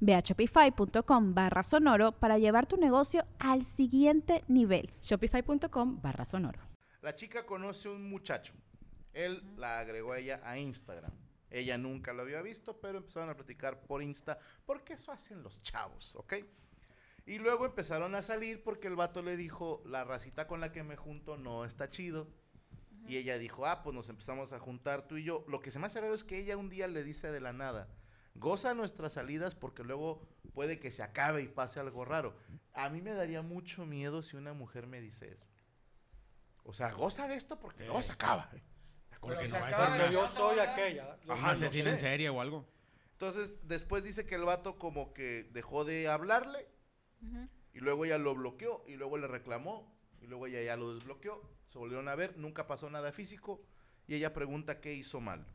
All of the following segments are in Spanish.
Ve a shopify.com barra sonoro para llevar tu negocio al siguiente nivel. Shopify.com barra sonoro. La chica conoce un muchacho. Él la agregó a ella a Instagram. Ella nunca lo había visto, pero empezaron a platicar por Insta, porque eso hacen los chavos, ¿ok? Y luego empezaron a salir porque el vato le dijo, la racita con la que me junto no está chido. Y ella dijo, ah, pues nos empezamos a juntar tú y yo. Lo que se me hace raro es que ella un día le dice de la nada, goza nuestras salidas porque luego puede que se acabe y pase algo raro. A mí me daría mucho miedo si una mujer me dice eso. O sea, goza de esto porque luego se acaba. Porque, no yo soy aquella. Ajá, no asesina en serie o algo. Entonces, después dice que el vato como que dejó de hablarle y luego ella lo bloqueó y luego le reclamó y luego ella ya lo desbloqueó. Se volvieron a ver, nunca pasó nada físico y ella pregunta qué hizo mal.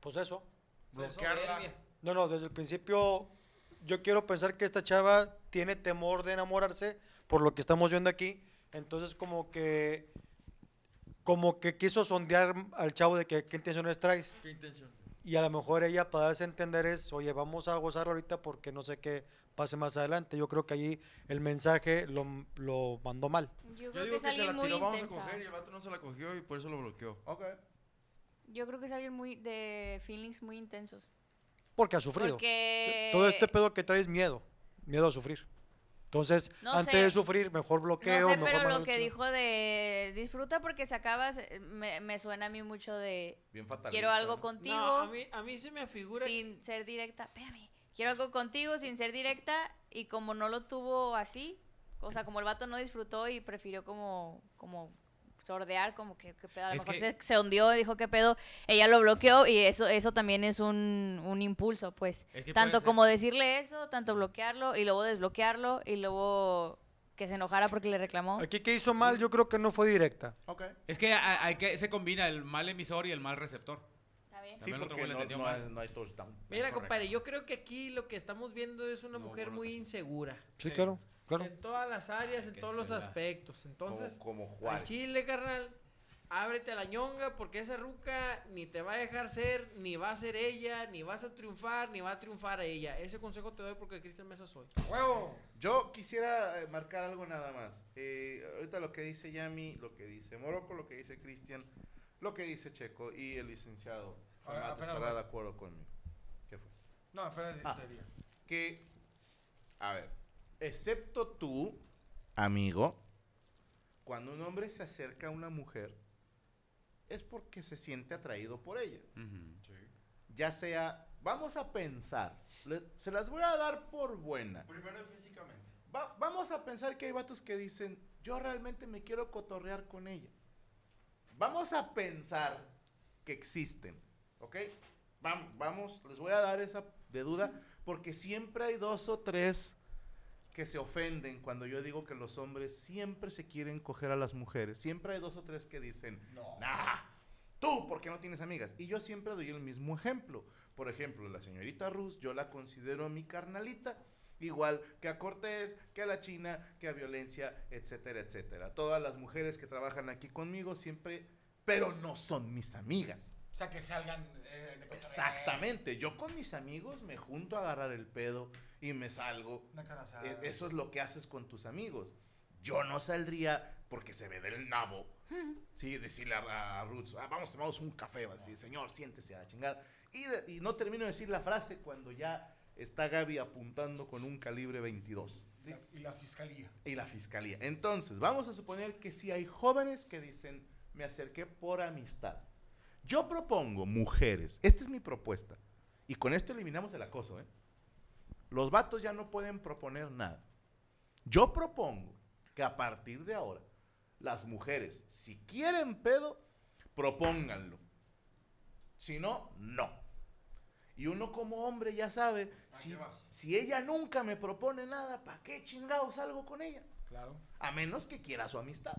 Pues eso. Bloquearla. No, no, desde el principio yo quiero pensar que esta chava tiene temor de enamorarse por lo que estamos viendo aquí. Entonces como que como que quiso sondear al chavo de que qué intenciones traes. ¿Qué intención? Y a lo mejor ella para darse a entender es, oye, vamos a gozarlo ahorita porque no sé qué pase más adelante. Yo creo que allí el mensaje lo, lo mandó mal. Yo Yo creo que digo es que se alguien la muy tiró, vamos a coger y el vato no se la cogió y por eso lo bloqueó. Ok. Yo creo que es alguien muy de feelings muy intensos. Porque ha sufrido. Porque Todo este pedo que traes miedo, miedo a sufrir. Entonces, No antes sé. de sufrir, mejor bloqueo. no sé, mejor pero lo que dijo de disfruta porque se acaba se- me, me suena a mí mucho de Bien quiero algo ¿no? contigo No, a mí, a mí se me figura sin ser directa. Espérame. Quiero algo contigo sin ser directa y como no lo tuvo así, o sea, como el vato no disfrutó y prefirió como como sordear, como que qué pedo, a lo Es mejor que- se, se hundió, dijo qué pedo, ella lo bloqueó y eso eso también es un, un impulso, pues. Es que puede Tanto como decirle eso, tanto bloquearlo y luego desbloquearlo y luego que se enojara porque le reclamó. Aquí que hizo mal, yo creo que no fue directa. Ok. Es que hay, hay que se combina el mal emisor y el mal receptor. Está bien. Sí, También el otro porque güey le no, entendió no mal. hay, no hay touchdown. Mira, compadre, yo creo que aquí lo que estamos viendo es una No, mujer muy insegura. Sí, Sí. claro, claro. En todas las áreas, en todos los aspectos. Entonces, como, como al chile, carnal, ábrete a la ñonga porque esa ruca ni te va a dejar ser, ni va a ser ella, ni vas a triunfar, ni va a triunfar a ella. Ese consejo te doy porque Cristian Mesa soy. ¡Huevo! Yo quisiera eh, marcar algo nada más. Eh, ahorita lo que dice Yami, lo que dice Morocco, lo que dice Cristian, lo que dice Checo y el licenciado espera, estará de acuerdo conmigo. ¿Qué fue? No, espera, Ah. Que, a ver, excepto tú, amigo, cuando un hombre se acerca a una mujer, es porque se siente atraído por ella. Ya sea, vamos a pensar, le- se las voy a dar por buena. Primero físicamente. Va- vamos a pensar que hay vatos que dicen, yo realmente me quiero cotorrear con ella. Vamos a pensar que existen, ¿ok? Vam- vamos, les voy a dar esa de duda, porque siempre hay dos o tres que se ofenden cuando yo digo que los hombres siempre se quieren coger a las mujeres. Siempre hay dos o tres que dicen, No. nah, tú, porque no tienes amigas? Y yo siempre doy el mismo ejemplo. Por ejemplo, la señorita Rus, yo la considero mi carnalita, igual que a Cortés, que a la China, que a Violencia, etcétera, etcétera. Todas las mujeres que trabajan aquí conmigo siempre, pero no son mis amigas. O sea, que salgan eh, de. Exactamente. Yo con mis amigos me junto a agarrar el pedo y me salgo. Una. E- Eso es lo que haces con tus amigos. Yo no saldría porque se ve del nabo. Sí, decirle a, a Roots, "Ah, vamos, tomamos un café. Va a decir, señor, siéntese a la chingada. Y, de- y no termino de decir la frase cuando ya está Gaby apuntando con un calibre 22. ¿sí? La- Y la fiscalía. Y la fiscalía. Entonces, vamos a suponer que si hay jóvenes que dicen, me acerqué por amistad. Yo propongo, mujeres, esta es mi propuesta, y con esto eliminamos el acoso, ¿eh? Los vatos ya no pueden proponer nada. Yo propongo que a partir de ahora, las mujeres, si quieren pedo, propónganlo. Si no, no. Y uno como hombre ya sabe, si, si ella nunca me propone nada, ¿para qué chingados salgo con ella? Claro. A menos que quiera su amistad.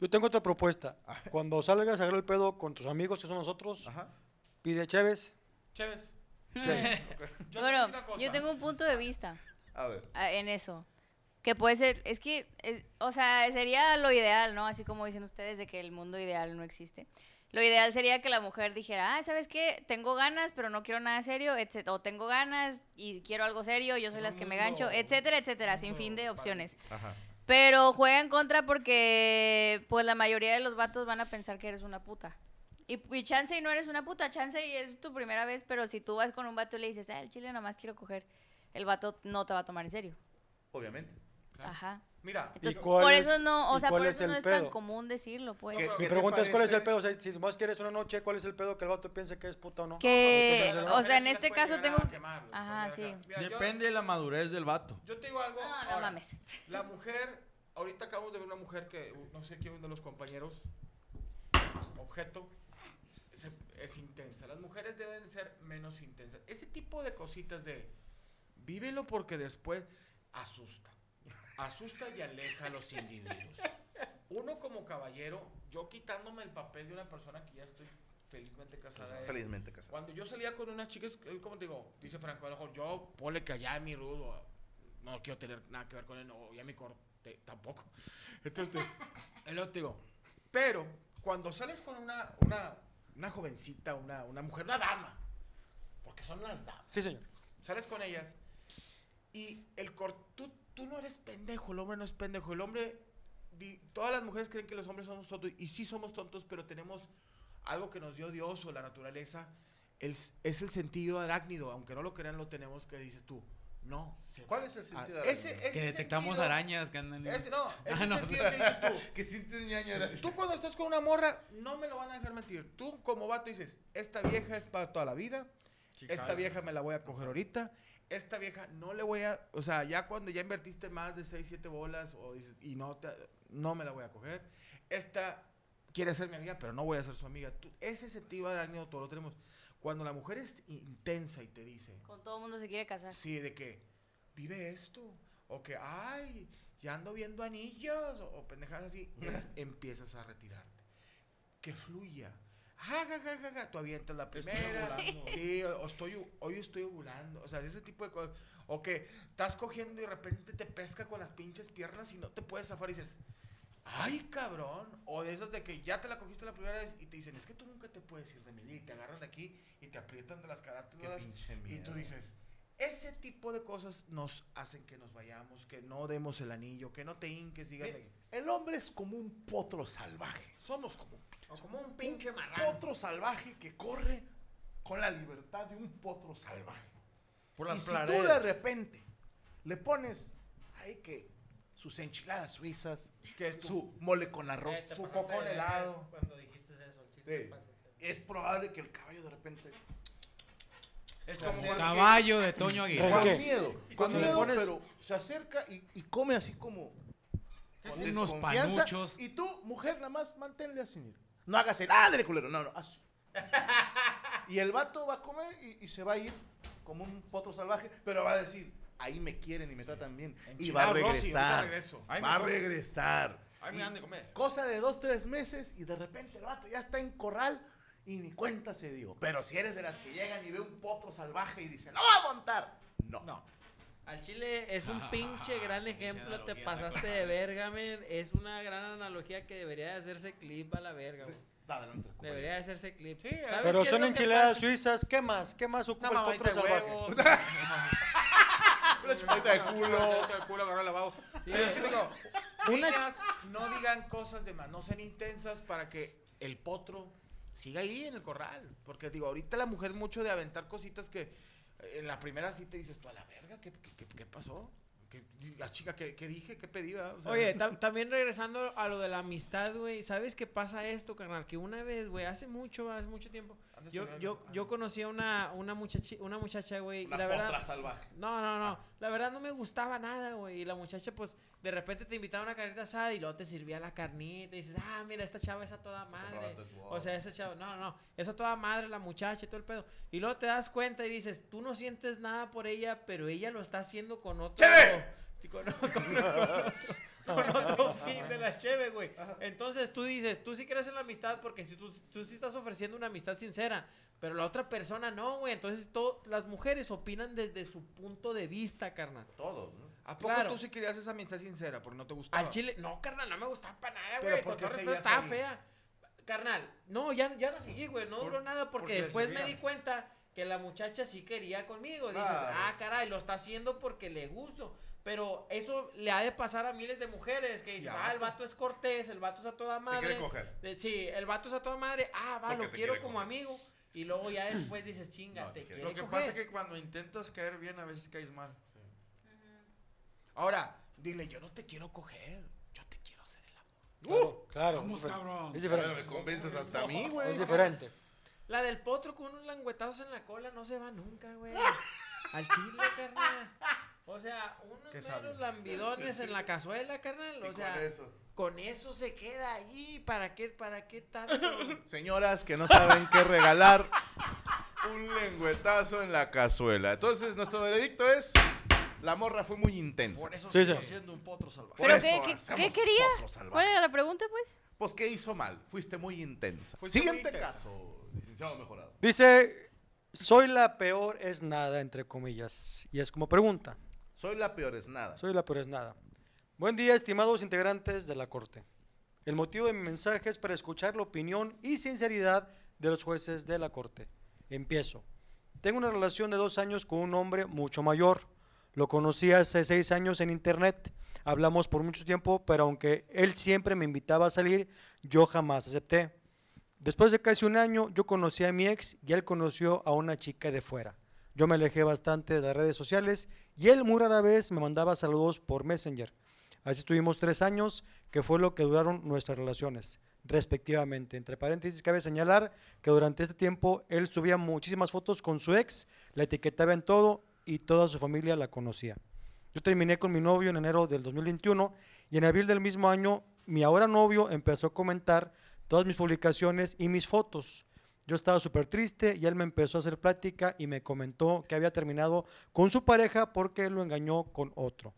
Yo tengo otra propuesta. Cuando salgas a agarrar el pedo con tus amigos, que son nosotros, Ajá. pide Chévez. Chévez. Chévez. Yo bueno, yo tengo un punto de vista A ver. ah, en eso. Que puede ser, es que, es- o sea, sería lo ideal, ¿no? Así como dicen ustedes de que el mundo ideal no existe. Lo ideal sería que la mujer dijera, ah, ¿sabes qué? Tengo ganas, pero no quiero nada serio, etc. O tengo ganas y quiero algo serio, yo soy las que me gancho, etcétera, etcétera, sin fin de opciones. Ajá. Pero juega en contra porque, pues, la mayoría de los vatos van a pensar que eres una puta. Y, y chance y no eres una puta, chance y es tu primera vez, pero si tú vas con un vato y le dices, ah, el chile nomás quiero coger, el vato no te va a tomar en serio. Obviamente. Claro. Ajá. Mira, Entonces, cuál por es- eso no, o sea, por es eso el no es pedo? tan común decirlo, pues. ¿Qué- Mi pregunta es cuál es el pedo. O sea, si nomás quieres una noche, ¿cuál es el pedo que el vato piense que es puta o no? Que, o sea, en este caso tengo... a quemar, Ajá, sí. Mira, yo- Depende de la madurez del vato. Yo te digo algo. No, no ahora, mames. La mujer, ahorita acabamos de ver una mujer que, no sé quién de los compañeros, objeto, se- es intensa. Las mujeres deben ser menos intensas. Ese tipo de cositas de, vívelo porque después asusta. Asusta y aleja a los individuos. Uno como caballero, yo quitándome el papel de una persona que ya estoy felizmente casada. Felizmente casado. cuando yo salía con unas chicas, como te digo, dice Franco, a lo mejor yo ponle que allá mi rudo, no quiero tener nada que ver con él, no, ya mi corte tampoco. Entonces, que te digo. Pero cuando sales con una, una, una jovencita, una, una mujer, una dama, porque son las damas, Sí, señor. sales con ellas y el cor tú, tú no eres pendejo, el hombre no es pendejo, el hombre, todas las mujeres creen que los hombres somos tontos y sí somos tontos, pero tenemos algo que nos dio Dios o la naturaleza, el es el sentido arácnido, aunque no lo crean, lo tenemos que dices tú. No. ¿Cuál es el ah, sentido ese- arácnido? ese Que detectamos sentido- arañas que andan en... Ese, no, ese Ah, no. sentido que dices tú. que sientes ñañaras. Tú cuando estás con una morra, no me lo van a dejar mentir. Tú como vato dices, esta vieja es para toda la vida. esta vieja me la voy a coger ahorita. Esta vieja no le voy a... O sea, ya cuando ya invertiste más de 6, 7 bolas o dices, y no, te- no me la voy a coger. Esta quiere ser mi amiga, pero no voy a ser su amiga. Tú, ese sentido arácnido todo lo tenemos. Cuando la mujer es intensa y te dice, Con todo el mundo se quiere casar. Sí, de que vive esto. O que, ay, ya ando viendo anillos. O, o pendejadas así. es- empiezas a retirarte. Que fluya. Ja, ja, ja, ja, ja, Tú avientas la primera. Sí, o, o estoy, hoy estoy ovulando. O sea, ese tipo de cosas. O que estás cogiendo y de repente te pesca con las pinches piernas y no te puedes zafar y dices, ay, cabrón. O de esas de que ya te la cogiste la primera vez y te dicen, es que tú nunca te puedes ir de mi vida. Y te agarras de aquí y te aprietan de las carátulas. Y tú dices, ese tipo de cosas nos hacen que nos vayamos, que no demos el anillo, que no te hinques, díganle. Eh, El hombre es como un potro salvaje. Somos como O como un pinche Un marrano. potro salvaje que corre con la libertad de un potro salvaje. Por y las si tú de repente le pones ahí que sus enchiladas suizas, que su mole con arroz, Eh, su coco de helado. Cuando dijiste eso, sí, es probable que el caballo de repente es como acerque Caballo de Toño Aguirre. ¿Por con miedo, con miedo, pones- pero se acerca y, y come así como con Unos panuchos. Y tú, mujer, nada más manténle así. mira. No hagas el ándale, culero. No, no, así. y el vato va a comer y, y se va a ir como un potro salvaje, pero va a decir, ahí me quieren y me tratan bien. Y va a regresar. va a regresar. Ay, me Y dan de comer. Cosa de dos, tres meses y de repente el vato ya está en corral y ni cuenta se dio. Pero si eres de las que llegan y ve un potro salvaje y dicen, ¡no va a montar! No. No. Al chile es un Ah, pinche gran ejemplo, te pasaste de verga, men. Es una gran analogía que debería de hacerse clip a la verga, Sí, adelante. Debería de hacerse clip. Sí, ¿Sabes Pero son lo enchiladas suizas. ¿Qué más? ¿Qué más ocupa Una el potro salvaje? Una chupadita de culo. De culo, agarrar el lavabo. Pero sí digo, Una- niñas, no digan cosas de más, no sean intensas para que el potro siga ahí en el corral. Porque digo, ahorita la mujer mucho de aventar cositas que eh, en la primera sí te dices tú a la verga, ¿qué, qué, qué- qué pasó? ¿Qué- La chica, ¿qué, qué dije? ¿Qué pedí? verdad? O sea, Oye, tam- también regresando a lo de la amistad, güey. ¿Sabes qué pasa esto, carnal? Que una vez, güey, hace mucho, hace mucho tiempo, yo, yo, yo conocí a una, una, muchachi- una muchacha, güey. Una la verdad, potra salvaje. No, no, no. La verdad no me gustaba nada, güey. Y la muchacha, pues, de repente te invitaba a una carnita asada y luego te servía la carnita. Y dices, ah, mira, esta chava es a toda madre. O sea, esa chava, no, no, no. Es a toda madre la muchacha y todo el pedo. Y luego te das cuenta y dices, tú no sientes nada por ella, pero ella lo está haciendo con otro. ¡Cheve! Con, con- con otro fin de la cheve, güey. Entonces tú dices, tú sí crees en la amistad porque si tú, tú sí estás ofreciendo una amistad sincera, pero la otra persona no, güey. Entonces to- las mujeres opinan desde su punto de vista, carnal. Todos, ¿no? ¿A poco claro. tú sí querías esa amistad sincera? Porque no te gustaba. Al chile, no, carnal, no me gustaba para nada, Pero güey. ¿por Con qué todo respeto, seguías estaba fea. Carnal, no, ya, ya no seguí, güey. No Por- duró nada porque porque después me di cuenta que la muchacha sí quería conmigo. Dices, Claro. ah, caray, lo está haciendo porque le gusto. Pero eso le ha de pasar a miles de mujeres que dices, Ya, ah, el vato. es cortés, el vato es a toda Te madre. quiere coger. Sí, el vato es a toda madre. Ah, va, lo te quiero como coger. amigo. Y luego ya después dices, chinga, No, te te quiere- quiere Lo que coger. pasa es que cuando intentas caer bien, a veces caes mal. Ahora, dile, yo no te quiero coger. Yo te quiero hacer el amor. Claro, claro. Vamos, es difer- cabrón. Es Pero me diferente. convences hasta a mí, güey. Es diferente. La del potro con unos languetazos en la cola no se va nunca, güey. Al chile, carnal. O sea, unos meros sabio. lambidones en la cazuela, carnal. Y O con sea, eso. con eso se queda ahí. ¿Para qué, para qué tanto? Señoras que no saben qué regalar, un lengüetazo en la cazuela. Entonces, nuestro veredicto es: la morra fue muy intensa. Por eso Sí, sí. siendo un potro salvaje. ¿Pero qué, qué- hacemos qué quería? ¿Cuál era la pregunta, pues? Pues, ¿qué hizo mal? Fuiste muy intensa. Fuiste muy Siguiente intensa. caso, licenciado mejorado. Dice, soy la peor es nada, entre comillas. Y es como pregunta. Soy la peor es nada. Soy la peor es nada. Buen día, estimados integrantes de la Corte. El motivo de mi mensaje es para escuchar la opinión y sinceridad de los jueces de la Corte. Empiezo. Tengo una relación de dos años con un hombre mucho mayor. Lo conocí hace seis años en internet. Hablamos por mucho tiempo, pero aunque él siempre me invitaba a salir, yo jamás acepté. Después de casi un año, yo conocí a mi ex y él conoció a una chica de fuera. Yo me alejé bastante de las redes sociales y él muy rara vez me mandaba saludos por Messenger. Así estuvimos tres años, que fue lo que duraron nuestras relaciones, respectivamente. Entre paréntesis, cabe señalar que durante este tiempo él subía muchísimas fotos con su ex, la etiquetaba en todo y toda su familia la conocía. Yo terminé con mi novio en enero del 2021 y en abril del mismo año mi ahora novio empezó a comentar todas mis publicaciones y mis fotos. Yo estaba súper triste y él me empezó a hacer plática y me comentó que había terminado con su pareja porque él lo engañó con otro.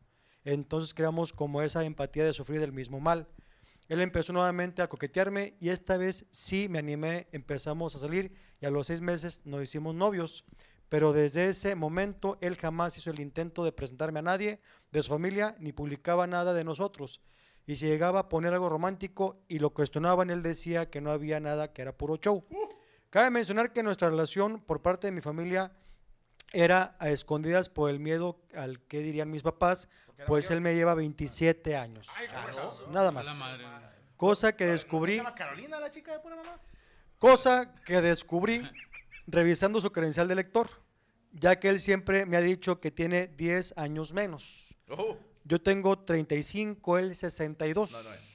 Entonces creamos como esa empatía de sufrir del mismo mal. Él empezó nuevamente a coquetearme y esta vez sí me animé, empezamos a salir y a los seis meses nos hicimos novios. Pero desde ese momento él jamás hizo el intento de presentarme a nadie de su familia ni publicaba nada de nosotros. Y si llegaba a poner algo romántico y lo cuestionaban, él decía que no había nada, que era puro show. Cabe mencionar que nuestra relación por parte de mi familia era a escondidas por el miedo al que dirían mis papás, pues él me lleva 27 años. Nada más. Cosa que ¿No descubrí, ¿Se llama Carolina, la chica de pura mamá? cosa que descubrí revisando su credencial de lector, ya que él siempre me ha dicho que tiene 10 años menos. Oh, Yo tengo 35, él 62. no, no es. No, no es.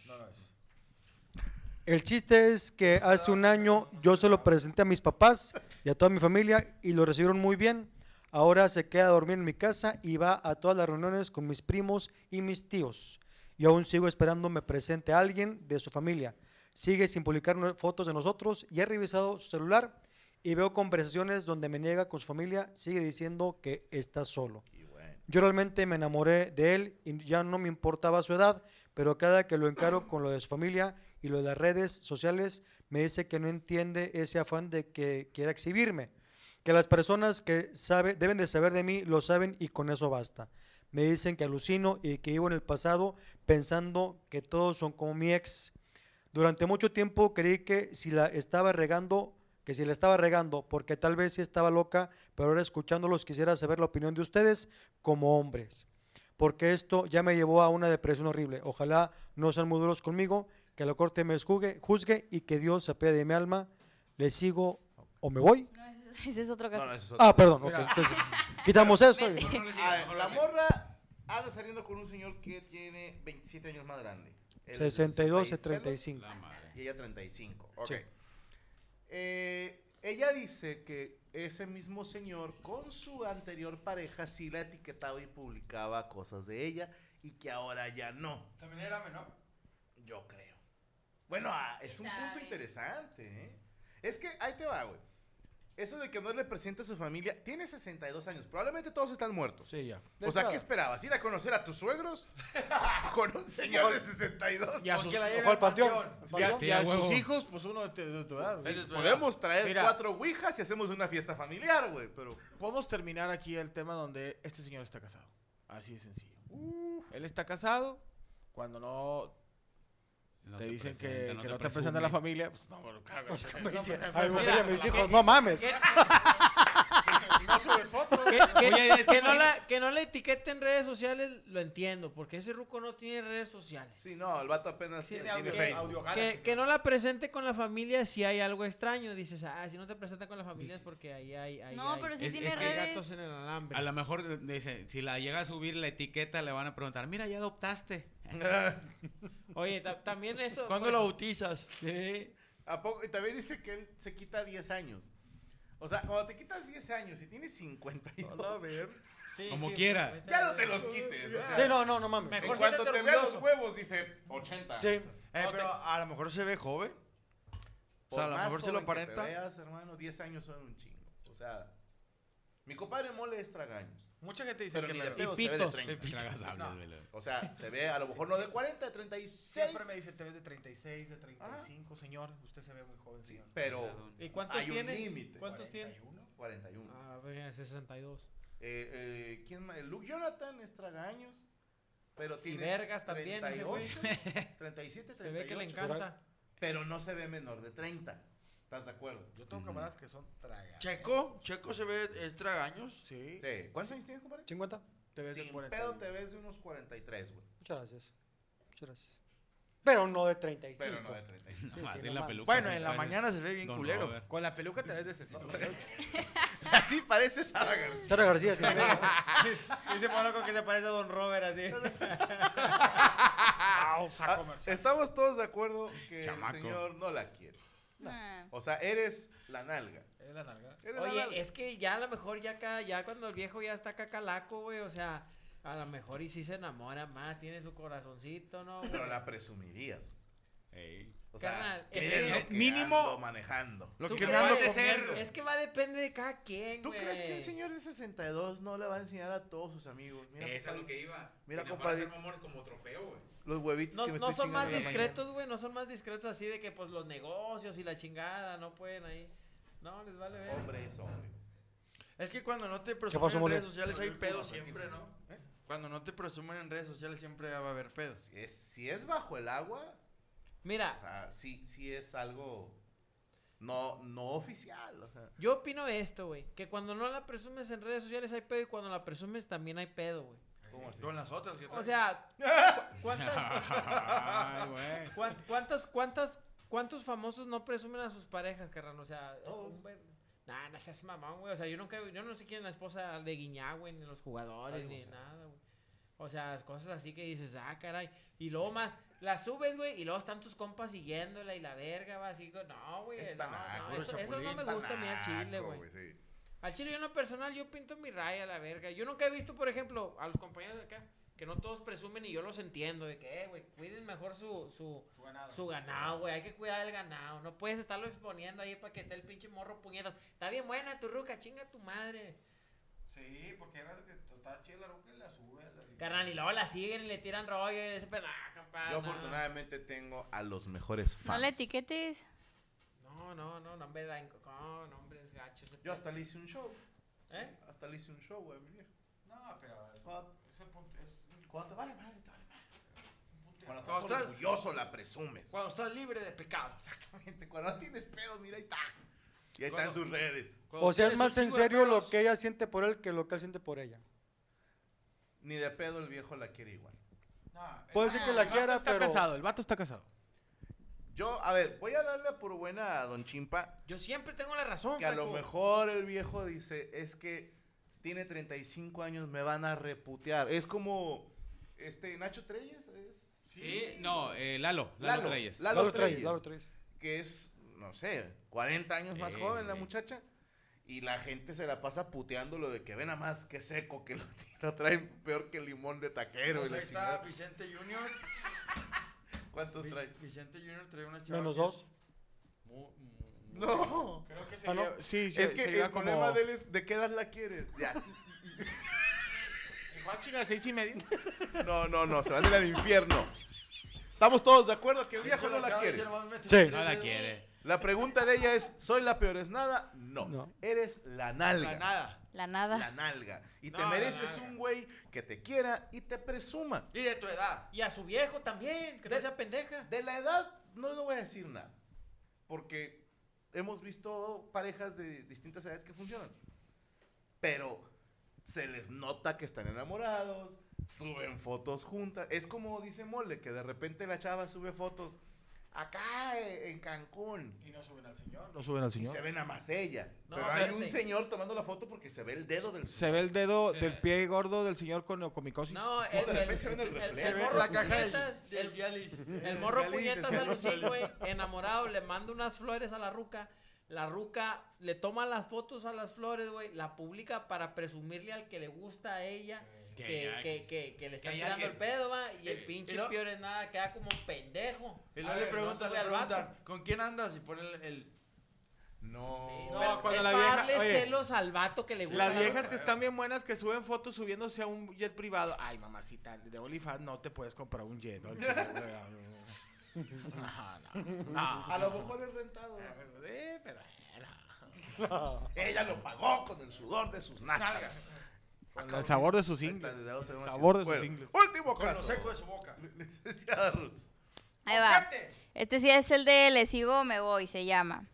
El chiste es que hace un año yo se lo presenté a mis papás y a toda mi familia y lo recibieron muy bien. Ahora se queda a dormir en mi casa y va a todas las reuniones con mis primos y mis tíos. Y aún sigo esperando me presente a alguien de su familia. Sigue sin publicar fotos de nosotros y he revisado su celular y veo conversaciones donde me niega con su familia. Sigue diciendo que está solo. Yo realmente me enamoré de él y ya no me importaba su edad, pero cada que lo encaro con lo de su familia y lo de las redes sociales, me dice que no entiende ese afán de que quiera exhibirme. Que las personas que sabe, deben de saber de mí lo saben y con eso basta. Me dicen que alucino y que vivo en el pasado pensando que todos son como mi ex. Durante mucho tiempo creí que si la estaba regando, que si la estaba regando, porque tal vez sí estaba loca, pero ahora escuchándolos quisiera saber la opinión de ustedes como hombres. Porque esto ya me llevó a una depresión horrible. Ojalá no sean muy duros conmigo, que la corte me juzgue, juzgue y que Dios se apee de mi alma. ¿Le sigo o me voy? No, ese, ese es otro caso. no, ese es otro. Ah, perdón, ok. entonces, quitamos eso. y- Ah, la morra anda saliendo con un señor que tiene 27 años más grande. Él es de 62 y 60 35. La madre. y ella 35. Ok. Sí. Eh, ella dice que ese mismo señor con su anterior pareja sí la etiquetaba y publicaba cosas de ella y que ahora ya no. También era menor. Yo creo. Bueno, ah, es un punto interesante, ¿eh? Es que ahí te va, güey. Eso de que no le presente a su familia, tiene 62 años, probablemente todos están muertos. Sí, ya. De o sea. ¿qué esperabas? ¿Ir a conocer a tus suegros? Con un señor de 62. Y a sus, al panteón. y a- panteón. Sí, y a a huevo. sus hijos, pues uno de, tu- edad. Podemos traer Mira. cuatro ouijas y hacemos una fiesta familiar, güey, pero... Podemos terminar aquí el tema donde este señor está casado. Así de sencillo. Él está casado. Cuando no No te dicen que, presenta, que no te presentan a la familia, pues no, bueno, Pues, no te- dice, no a mi te- mujer y a mis ¿qué- hijos, no mames. ¿Qué- no subes fotos. que, que- Oye, es que que no no- la, que no etiqueten redes sociales, lo entiendo, porque ese ruco no tiene redes sociales. Sí, no, el vato apenas Tiene tiene, audio- Facebook. audio Que, no la presente con la familia si hay algo extraño. Dices, ah, si no te presenta con la familia es porque ahí hay. ahí No, hay- pero sí Es- tiene es que hay redes. gatos en el alambre. A lo mejor eh, dice, si la llega a subir la etiqueta, le van a preguntar, mira, ya adoptaste. Oye, ta- también eso. ¿Cuándo lo bautizas? Sí. ¿A poco? Y también dice que él se quita 10 años. O sea, cuando te quitas 10 años y tienes 52, sí, Como sí, quiera. ahorita- ya no te los quites. o sea, Sí, no, no, no mames. Mejor en cuanto te vea los huevos, dice 80. Sí. Eh, No, pero a lo mejor se ve joven. Por O sea, a lo más mejor se lo joven que te aparenta. veas, hermano, 10 años son un chingo. O sea, mi compadre Mole es tragaños. Mucha gente dice Pero que ni de pedo Y se ve de pitos. 30. Tragasables, No. O sea, se ve a lo mejor no de 40, de 36. Siempre me dice, te ves de 36, de 35, señor. Usted se ve muy joven, Sí, señor. pero ¿Y cuántos hay un tiene? límite. ¿Cuántos tiene? 41. 41. Ah, venga, 62. Eh, eh, ¿Quién más? Luke Jonathan es tragaños. Pero tiene vergas también, ese güey. 38, 37, Se ve que le 38. encanta. Pero no se ve menor de 30. ¿Estás de acuerdo? Yo tengo camaradas que son tragas. Checo, Checo se ve es tragaños. Sí. Sí. ¿Cuántos años tienes, compadre? 50. Te ves de Sin 40. pedo te ves de unos 43, güey. Muchas gracias. Muchas gracias. Pero no de 35. Pero no de 35. Sí, sí, en la peluca Bueno, en la mañana se ve bien Don culero. Robert. Con la peluca te ves de 68. Así parece Sara García. Sara García, sí. Dice Pablo que se parece a Don Robert así. Ah, estamos todos de acuerdo que Chamaco. el señor no la quiere. Ah. O sea, eres la nalga. Es la nalga. Eres la Oye, nalga. es que ya a lo mejor ya acá, ya cuando el viejo ya está cacalaco, güey, o sea, a lo mejor y sí se enamora más, tiene su corazoncito, ¿no? güey? Pero la presumirías. Ey. O sea, Carnal, ¿qué es que- lo que mínimo- ando manejando. Lo ¿Tú que ando que- comiendo. Es que va a depender de cada quien, ¿Tú crees que el señor de 62 no le va a enseñar a todos sus amigos? Mira, es lo compadre, que iba. Mira, como trofeo, güey. los huevitos No, que me no estoy son más discretos, güey, no son más discretos así de que pues los negocios y la chingada no pueden ahí. No, les vale ver. Hombre es hombre. Es que cuando no te presumen en redes sociales hay pedo siempre. ¿no? Cuando no te presumen en redes sociales siempre va a haber pedo. Si es, si es bajo el agua, o Mira, sea, sí, sí es algo no, no oficial. O sea, yo opino esto, güey, que cuando no la presumes en redes sociales hay pedo y cuando la presumes también hay pedo, güey. ¿cómo así? Con las otras que O sea, cu- ¿cuántas, Ay, cuántas, cuántas, cuántos famosos no presumen a sus parejas, carnal? O sea, Todos. un buen- Nah, no seas mamón, güey. O sea, yo nunca, yo no sé quién es la esposa de Guiñá, güey, ni los jugadores, Ay, ni o sea. nada, güey. O sea, cosas así que dices, ah, caray. Y luego más, la subes, güey, y luego están tus compas siguiéndola y la verga, va así. No, güey. es no, tanaco, no, es eso, eso no me gusta a mí al chile, güey. sí. Al chile yo en lo personal, yo pinto mi raya, la verga. Yo nunca he visto, por ejemplo, a los compañeros de acá, que no todos presumen y yo los entiendo, de que, eh, güey, cuiden mejor su, su, su ganado, güey, hay que cuidar el ganado. No puedes estarlo exponiendo ahí para que esté el pinche morro puñetas. Está bien buena tu ruca, chinga tu madre. Sí, porque era que está chida la ruca y la sube. la- Carnal, y luego la siguen y le tiran rollo y ese pedazo, compadre. Yo afortunadamente tengo a los mejores fans. No la etiquetes. No, no, no, no, hombre, la no, no, hombre, es gacho. Yo pedo. hasta le hice un show. ¿Eh? Sí, hasta le hice un show, güey, mi vieja. No, pero Cuando, ese punto es cuando te vale madre, te vale madre. Cuando Cuando estás estás- orgulloso la presumes. Cuando estás libre de pecado. Exactamente. Cuando no tienes pedos, mira, ahí está. Y ahí están sus redes. O sea, es más en serio lo que ella siente por él que lo que él siente por ella. Ni de pedo el viejo la quiere igual. No, Puede ser que la quiera, está pero. casado, el vato está casado. Yo, a ver, voy a darle por buena a Don Chimpa Yo siempre tengo la razón, que a lo mejor el viejo dice, es que tiene 35 años, me van a reputear. Es como, este, Nacho Treyes, es... Sí, no, eh, Lalo, Lalo, Lalo, Treyes. Lalo Lalo Treyes, Treyes. Lalo Treyes. que es, no sé, 40 años más Sí, joven la sí. muchacha. Y la gente se la pasa puteando lo de que ven a más que seco, que lo, lo traen peor que limón de taquero. y Pues la ahí está chingada. Vicente Junior. ¿Cuántos trae? Vicente Junior trae una chava. Menos dos. No. Creo que Ah, ¿no? sería- sí, se- Es que sería el como... problema de él es, ¿de qué edad la quieres? Ya. Igual chinga, seis y medio. No, no, no, se van a ir al infierno. Estamos todos de acuerdo que el viejo no la quiere. Sí. No la quiere. La pregunta de ella es, ¿soy la peor es nada? No. No. Eres la nalga. La nada. La nada. La nalga. Y te No, mereces un güey que te quiera y te presuma. Y de tu edad. Y a su viejo también, que no sea pendeja. De la edad, no, no voy a decir nada. Porque hemos visto parejas de distintas edades que funcionan. Pero se les nota que están enamorados, suben fotos juntas. Es como dice Mole, que de repente la chava sube fotos acá eh, en Cancún. Y no suben al señor. No suben al Y señor. se ven a más ella. No, Pero hay un señor tomando la foto porque se ve el dedo del Se ve el dedo Sí. del pie gordo del señor con comicosis. No, el, de el, repente se ve en el reflejo. el Se ve morro la caja del, puñetas, del el- Cialis. El morro Cialis, puñetas el a Lucín, güey, enamorado, le manda unas flores a la ruca. La ruca le toma las fotos a las flores, güey, la publica para presumirle al que le gusta a ella Que que, ya- que, que, que le que está hay tirando el pedo, va, y el pinche y no- peor es nada, queda como pendejo. Y luego le preguntan, le preguntan, ¿con quién andas? Y pone el, el- No. Sí, No, pero cuando es la para vieja- darle oye, celos al vato que le gusta. Las la viejas que están bien buenas que suben fotos subiéndose a un jet privado. Ay, mamacita, de OnlyFans no te puedes comprar un jet. No, no, no. A lo mejor es rentado. Eh, pero, Ella lo pagó con el sudor de sus nachas. El sabor de sus ingles. El sabor de sus ingles. Último con lo caso. seco de su boca. Licenciada Ruth. Ahí va. Este sí es el de Le sigo o me voy, se llama.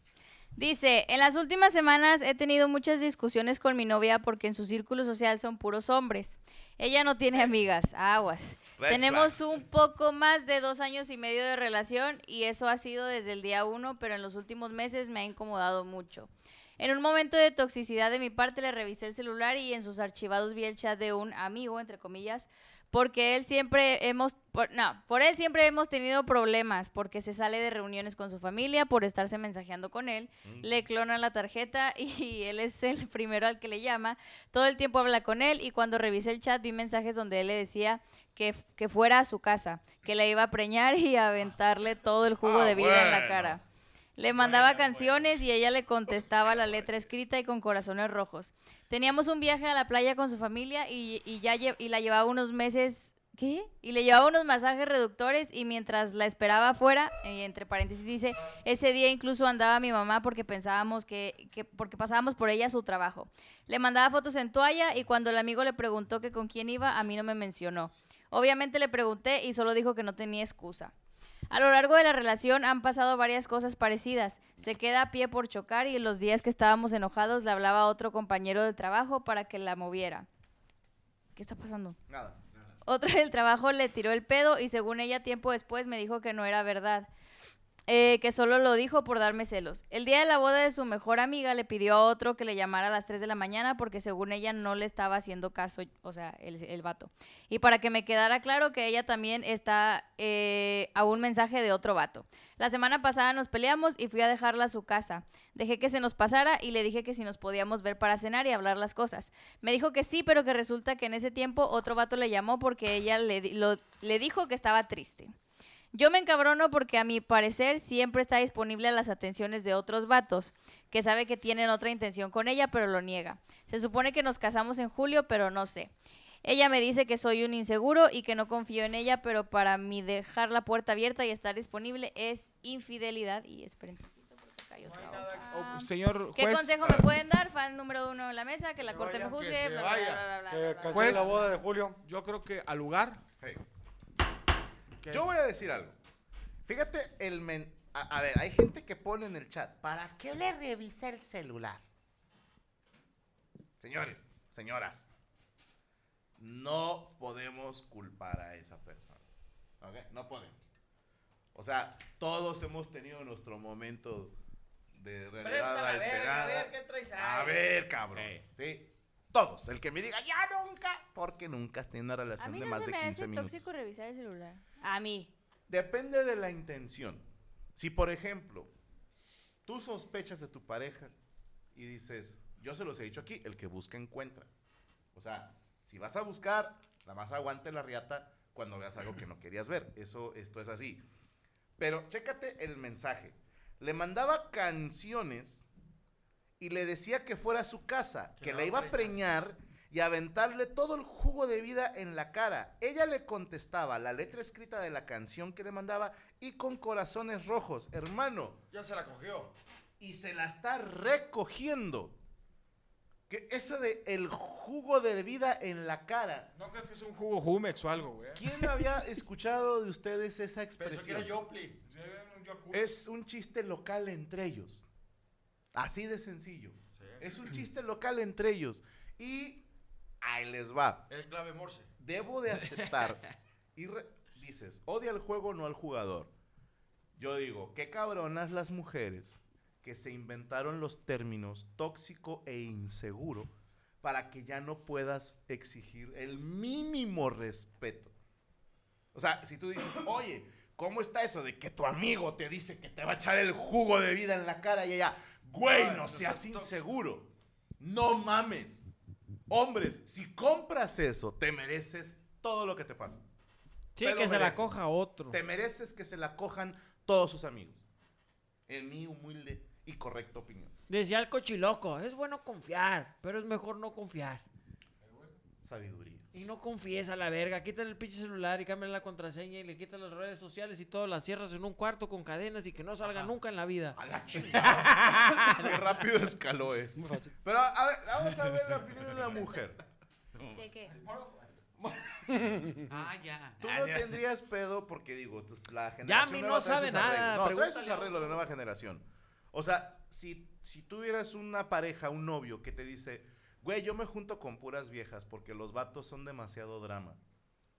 Dice, en las últimas semanas he tenido muchas discusiones con mi novia porque en su círculo social son puros hombres. Ella no tiene amigas, aguas. Red Tenemos flag. un poco más de dos años y medio de relación y eso ha sido desde el día uno, pero en los últimos meses me ha incomodado mucho. En un momento de toxicidad de mi parte le revisé el celular y en sus archivados vi el chat de un amigo, entre comillas, porque él siempre hemos, por- no, por él siempre hemos tenido problemas, porque se sale de reuniones con su familia por estarse mensajeando con él, le clonan la tarjeta y él es el primero al que le llama, todo el tiempo habla con él y cuando revisé el chat vi mensajes donde él le decía que, que fuera a su casa, que le iba a preñar y a aventarle todo el jugo Ah, de vida en la cara. Le mandaba canciones y ella le contestaba la letra escrita y con corazones rojos. Teníamos un viaje a la playa con su familia y, y ya y la llevaba unos meses. ¿Qué? Y le llevaba unos masajes reductores y mientras la esperaba afuera, y entre paréntesis dice, ese día incluso andaba mi mamá porque pensábamos que, que porque pasábamos por ella su trabajo. Le mandaba fotos en toalla y cuando el amigo le preguntó que con quién iba, a mí no me mencionó. Obviamente le pregunté y solo dijo que no tenía excusa. A lo largo de la relación han pasado varias cosas parecidas. Se queda a pie por chocar y en los días que estábamos enojados le hablaba a otro compañero de trabajo para que la moviera. ¿Qué está pasando? Nada. Otra del trabajo le tiró el pedo y según ella tiempo después me dijo que no era verdad. Eh, que solo lo dijo por darme celos. El día de la boda de su mejor amiga le pidió a otro que le llamara a las 3 de la mañana porque según ella no le estaba haciendo caso, o sea, el, el vato. Y para que me quedara claro que ella también está eh, a un mensaje de otro vato. La semana pasada nos peleamos y fui a dejarla a su casa. Dejé que se nos pasara y le dije que si nos podíamos ver para cenar y hablar las cosas. Me dijo que sí, pero que resulta que en ese tiempo otro vato le llamó porque ella le, le dijo que estaba triste. Yo me encabrono porque a mi parecer siempre está disponible a las atenciones de otros vatos, que sabe que tienen otra intención con ella, pero lo niega. Se supone que nos casamos en julio, pero no sé. Ella me dice que soy un inseguro y que no confío en ella, pero para mí dejar la puerta abierta y estar disponible es infidelidad. Y esperen un poquito porque acá hay otra hoja. Oh, señor ¿Qué juez, consejo me pueden dar? Fan número uno en la mesa, que la corte me que juzgue. se bla, bla, vaya. bla, bla, bla, Que bla, bla. cancele Juez. la boda de Julio. yo creo que al lugar. Hey. Yo voy a decir algo. Fíjate, el men... a, a ver, hay gente que pone en el chat, ¿para qué le revisa el celular? Señores, señoras, no podemos culpar a esa persona. ¿Ok? No podemos. O sea, todos hemos tenido nuestro momento de realidad Préstame, a ver, alterada. a ver, ¿qué traes ahí? A ver, cabrón. ¿Sí? Todos. El que me diga, ya nunca, porque nunca has tenido una A relación mí de no más se de me 15 hace minutos. tóxico revisar el celular. A mí. Depende de la intención. Si, por ejemplo, tú sospechas de tu pareja y dices, yo se los he dicho aquí, el que busca encuentra. O sea, si vas a buscar, la más aguante la riata cuando veas algo que no querías ver. Eso, esto es así. Pero chécate el mensaje. Le mandaba canciones y le decía que fuera a su casa, Que que la iba a preñar y aventarle todo el jugo de vida en la cara. Ella le contestaba la letra escrita de la canción que le mandaba y con corazones rojos, hermano, Ya se la cogió. y se la está recogiendo. Que eso de el jugo de vida en la cara. ¿No crees que es un jugo Jumex o algo, güey? ¿Quién había escuchado de ustedes esa Pensó que expresión? era Yopli. Es un chiste local entre ellos. Así de sencillo. Sí. Es un chiste local entre ellos. Y ahí les va. Es clave Morse. Debo de aceptar. Y re- dices, odia el juego, no al jugador. Yo digo, qué cabronas las mujeres que se inventaron los términos tóxico e inseguro para que ya no puedas exigir el mínimo respeto. O sea, si tú dices, oye, ¿cómo está eso de que tu amigo te dice que te va a echar el jugo de vida en la cara y ella, güey, no seas seas tóxico". inseguro? No mames. Hombres, si compras eso, te mereces todo lo que te pasa. Sí, Te lo que se la mereces. coja otro. Te mereces que se la cojan todos sus amigos. En mi humilde y correcta opinión. Decía el cochiloco, es bueno confiar, pero es mejor no confiar. Sabiduría. Y no confíes a la verga, quítale el pinche celular y cámbiale la contraseña y le quitas las redes sociales y todo, las cierras en un cuarto con cadenas y que no salga nunca en la vida. A la chingada. Qué rápido escaló. Muy fácil. Pero a ver, vamos a ver la opinión de una mujer. ¿De qué? Ah, ya. Tú Ah, no ya. tendrías pedo porque digo, la generación nueva no sabe nada, arreglos. No, trae sus a arreglos de nueva generación. O sea, si, si tuvieras una pareja, un novio que te dice, güey, yo me junto con puras viejas porque los vatos son demasiado drama.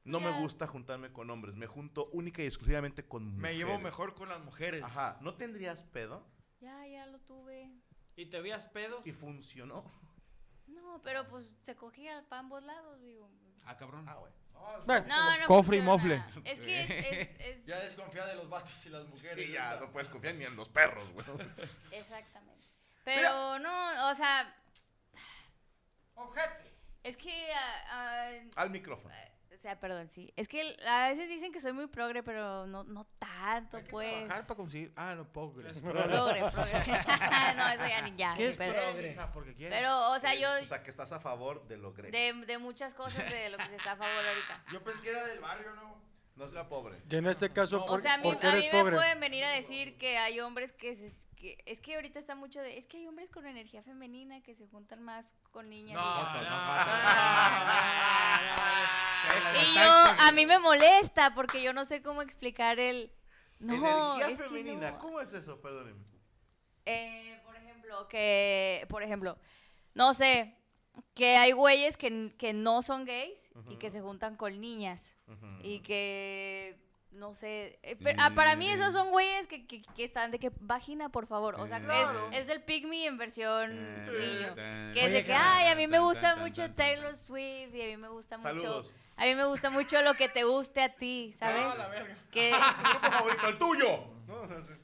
No me gusta juntarme con hombres, me junto única y exclusivamente con mujeres. Me llevo mejor con las mujeres. Ajá, ¿no tendrías pedo? Ya, ya lo tuve. ¿Y te veías pedos? Y funcionó. No, pero pues se cogía para ambos lados, digo. Ah, cabrón. Ah, güey. No, no. Cofre y mofle. Es que es, es- es- Ya desconfía de los vatos y las mujeres. Y ya ¿verdad? no puedes confiar ni en los perros, güey. Exactamente. Pero no, o sea. Es que. ah, ah, Al micrófono. o sea, perdón, sí. Es que a veces dicen que soy muy progre, pero no, no tanto, Hay que pues. trabajar para conseguir. Ah, no, pobre. Progre, progre. no, eso ya ni ya. ¿Qué ni es pedo. progre? Porque quiere. Pero, o sea, yo. O sea, que estás a favor de lo gre. De, de muchas cosas de lo que se está a favor ahorita. Yo pensé que era del barrio, ¿no? No seas pobre. Y en este caso, No, ¿por, O sea, a mí, a mí me pobre? pueden venir a decir que hay hombres que, se, que es que ahorita está mucho de es que hay hombres con energía femenina que se juntan más con niñas. No, y- no, y yo a mí me molesta porque yo no sé cómo explicar el no Energía es que femenina. no. ¿Cómo es eso? Perdónenme. Eh, por ejemplo, que, por ejemplo, no sé, que hay güeyes que, que no son gays y que se juntan con niñas y que, no sé, eh, pero, ah, para mí esos son güeyes que, que, que están de que, vagina, por favor, o sea, que Claro. es, es del me en versión niño. Que Que es de que, ay, a mí me gusta mucho Taylor Swift y a mí me gusta mucho, Saludos. a mí me gusta mucho lo que te guste a ti, ¿sabes? Que, Tu grupo favorito, el tuyo. ¿No?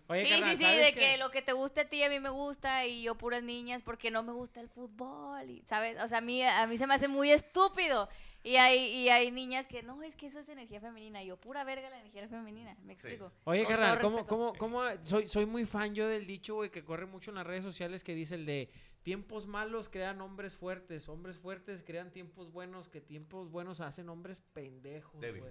Oye, sí, carnal, sí, sí, ¿sabes de qué? que lo que te guste a ti a mí me gusta y yo puras niñas porque no me gusta el fútbol, y, ¿sabes? O sea, a mí, a mí se me hace muy estúpido. Y hay, y hay niñas que, no, es que eso es energía femenina. Yo, pura verga la energía femenina, me Sí. explico. Oye, Con carnal, todo ¿cómo, cómo, cómo, soy, soy muy fan yo del dicho, güey, que corre mucho en las redes sociales que dice el de tiempos malos crean hombres fuertes, hombres fuertes crean tiempos buenos, que tiempos buenos hacen hombres pendejos, güey.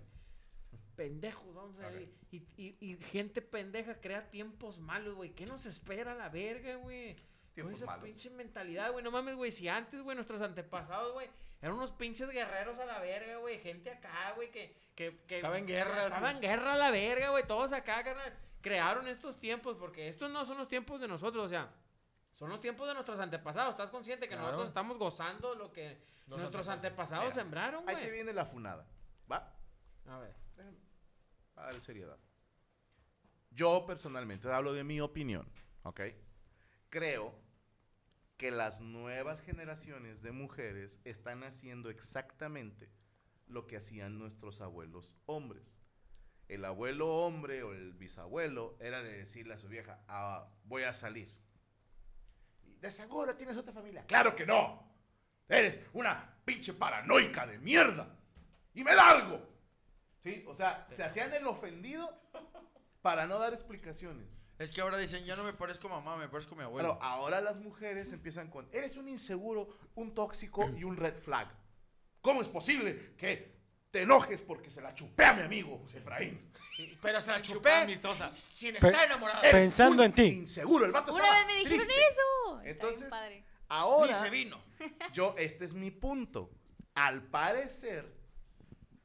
Pendejos, vamos a ver. Y, y, y gente pendeja crea tiempos malos, güey. ¿Qué nos espera la verga, güey? Con Tiempos esa malos. pinche mentalidad, güey. No mames, güey. Si antes, güey, nuestros antepasados, güey, eran unos pinches guerreros a la verga, güey. Gente acá, güey, que, que, que. Estaba en guerra, Estaba en guerra a la verga, güey. Todos acá, carnal. Crearon estos tiempos, porque estos no son los tiempos de nosotros, o sea. Son los tiempos de nuestros antepasados. ¿Estás consciente que Claro. nosotros estamos gozando lo que Los nuestros antepasados. antepasados sembraron, Ahí güey? te viene la funada. ¿Va? A ver. A seriedad. Yo personalmente hablo de mi opinión, ¿ok? Creo que las nuevas generaciones de mujeres están haciendo exactamente lo que hacían nuestros abuelos hombres. El abuelo hombre o el bisabuelo era de decirle a su vieja, "Ah, voy a salir. De seguro tienes otra familia. Claro que no. Eres una pinche paranoica de mierda. Y me largo. ¿Sí? O sea, se hacían el ofendido para no dar explicaciones. Es que ahora dicen, ya no me parezco mamá, me parezco mi abuelo. Bueno, ahora las mujeres empiezan con, eres un inseguro, un tóxico y un red flag. ¿Cómo es posible que te enojes porque se la chupé a mi amigo Efraín? Pero se la chupé amistosa. sin Pe- estar enamorado. Pe- Pensando un en ti. Inseguro, el vato Una estaba vez me dijeron triste. eso. Está bien Entonces, padre. ahora Ni se vino. yo, este es mi punto. Al parecer,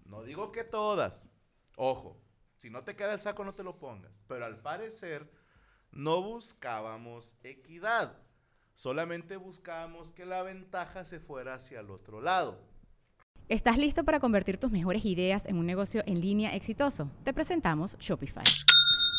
no digo que todas, ojo, si no te queda el saco no te lo pongas, pero al parecer no buscábamos equidad, solamente buscábamos que la ventaja se fuera hacia el otro lado. ¿Estás listo para convertir tus mejores ideas en un negocio en línea exitoso? Te presentamos Shopify.